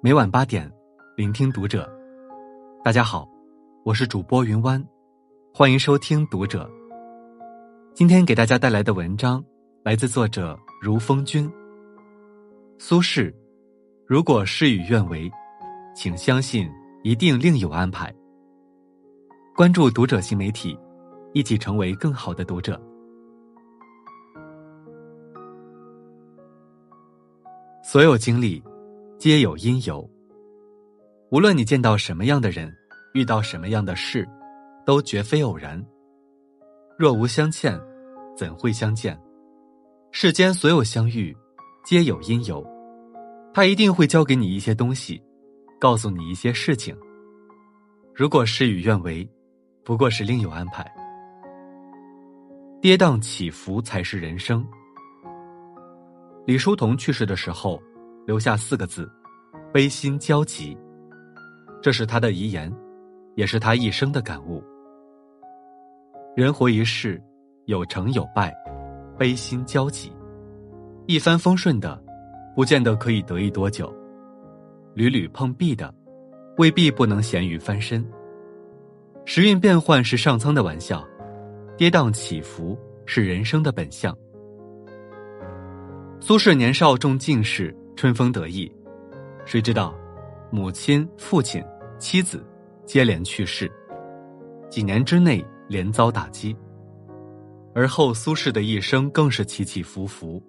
每晚八点，聆听读者。大家好，我是主播云湾，欢迎收听读者。今天给大家带来的文章来自作者如风君。苏轼，如果事与愿违，请相信一定另有安排。关注读者新媒体，一起成为更好的读者。所有经历，皆有因由。无论你见到什么样的人，遇到什么样的事，都绝非偶然。若无相欠，怎会相见？世间所有相遇，皆有因由。他一定会教给你一些东西，告诉你一些事情。如果事与愿违，不过是另有安排。跌宕起伏才是人生。李叔同去世的时候，留下四个字：“悲心交集。”这是他的遗言，也是他一生的感悟。人活一世，有成有败，悲心交集。一帆风顺的，不见得可以得意多久；屡屡碰壁的，未必不能咸鱼翻身。时运变幻是上苍的玩笑，跌宕起伏是人生的本相。苏轼年少中进士，春风得意，谁知道，母亲、父亲、妻子接连去世，几年之内连遭打击。而后苏轼的一生更是起起伏伏，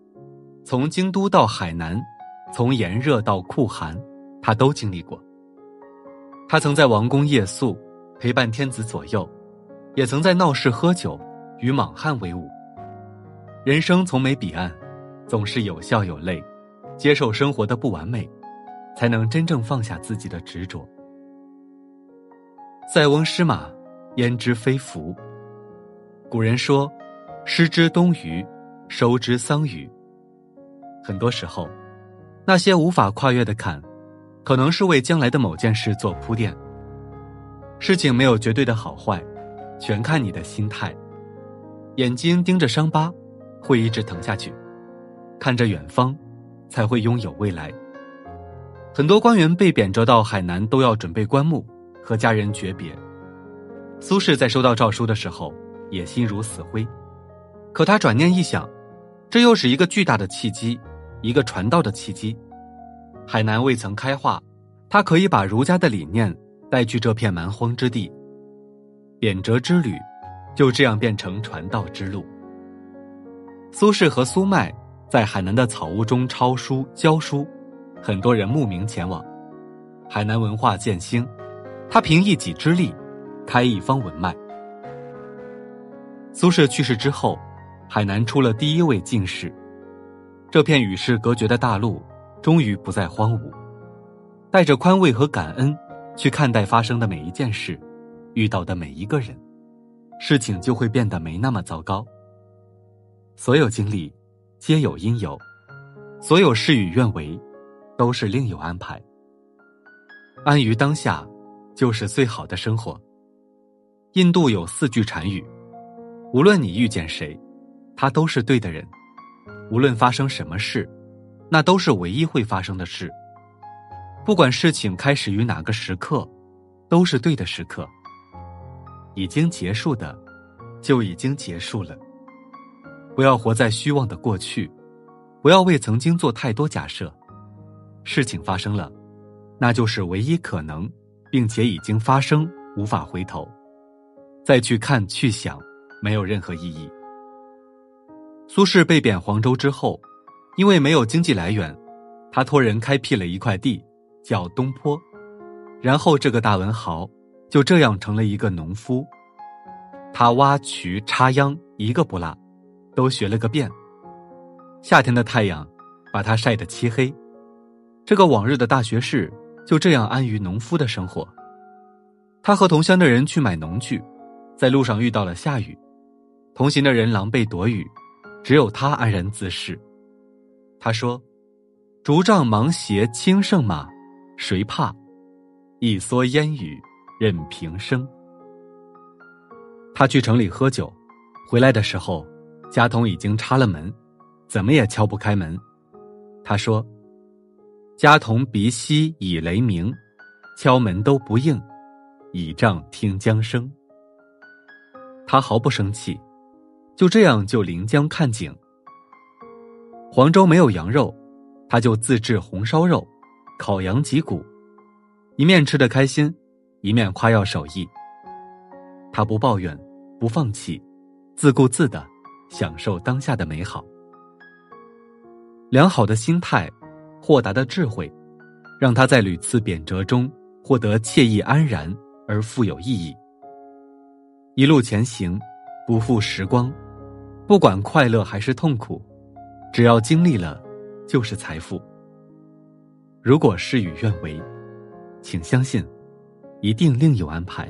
从京都到海南，从炎热到酷寒，他都经历过。他曾在王宫夜宿，陪伴天子左右，也曾在闹市喝酒，与莽汉为伍。人生从没彼岸。总是有笑有泪，接受生活的不完美，才能真正放下自己的执着。塞翁失马，焉知非福。古人说：“失之东隅，收之桑榆。”很多时候，那些无法跨越的坎，可能是为将来的某件事做铺垫。事情没有绝对的好坏，全看你的心态。眼睛盯着伤疤，会一直疼下去。看着远方，才会拥有未来。很多官员被贬谪到海南，都要准备棺木，和家人诀别。苏轼在收到诏书的时候，也心如死灰。可他转念一想，这又是一个巨大的契机，一个传道的契机。海南未曾开化，他可以把儒家的理念带去这片蛮荒之地。贬谪之旅，就这样变成传道之路。苏轼和苏迈。在海南的草屋中抄书教书，很多人慕名前往。海南文化渐兴，他凭一己之力，开一方文脉。苏轼去世之后，海南出了第一位进士。这片与世隔绝的大陆，终于不再荒芜。带着宽慰和感恩，去看待发生的每一件事，遇到的每一个人，事情就会变得没那么糟糕。所有经历。皆有因由，所有事与愿违，都是另有安排。安于当下，就是最好的生活。印度有四句禅语：无论你遇见谁，他都是对的人；无论发生什么事，那都是唯一会发生的事。不管事情开始于哪个时刻，都是对的时刻。已经结束的，就已经结束了。不要活在虚妄的过去，不要为曾经做太多假设。事情发生了，那就是唯一可能，并且已经发生，无法回头。再去看去想，没有任何意义。苏轼被贬黄州之后，因为没有经济来源，他托人开辟了一块地，叫东坡。然后这个大文豪就这样成了一个农夫，他挖渠插秧一个不落。都学了个遍。夏天的太阳把他晒得漆黑，这个往日的大学士就这样安于农夫的生活。他和同乡的人去买农具，在路上遇到了下雨，同行的人狼狈躲雨，只有他安然自适。他说：“竹杖芒鞋轻胜马，谁怕？一蓑烟雨任平生。”他去城里喝酒，回来的时候。家童已经插了门，怎么也敲不开门。他说：“家童鼻息已雷鸣，敲门都不应，倚杖听江声。他毫不生气，就这样就临江看景。黄州没有羊肉，他就自制红烧肉，烤羊脊骨，一面吃得开心，一面夸耀手艺。他不抱怨，不放弃，自顾自的享受当下的美好。良好的心态。豁达的智慧，让他在屡次贬谪中获得惬意安然而富有意义。一路前行，不负时光，不管快乐还是痛苦，只要经历了，就是财富。如果事与愿违，请相信，一定另有安排。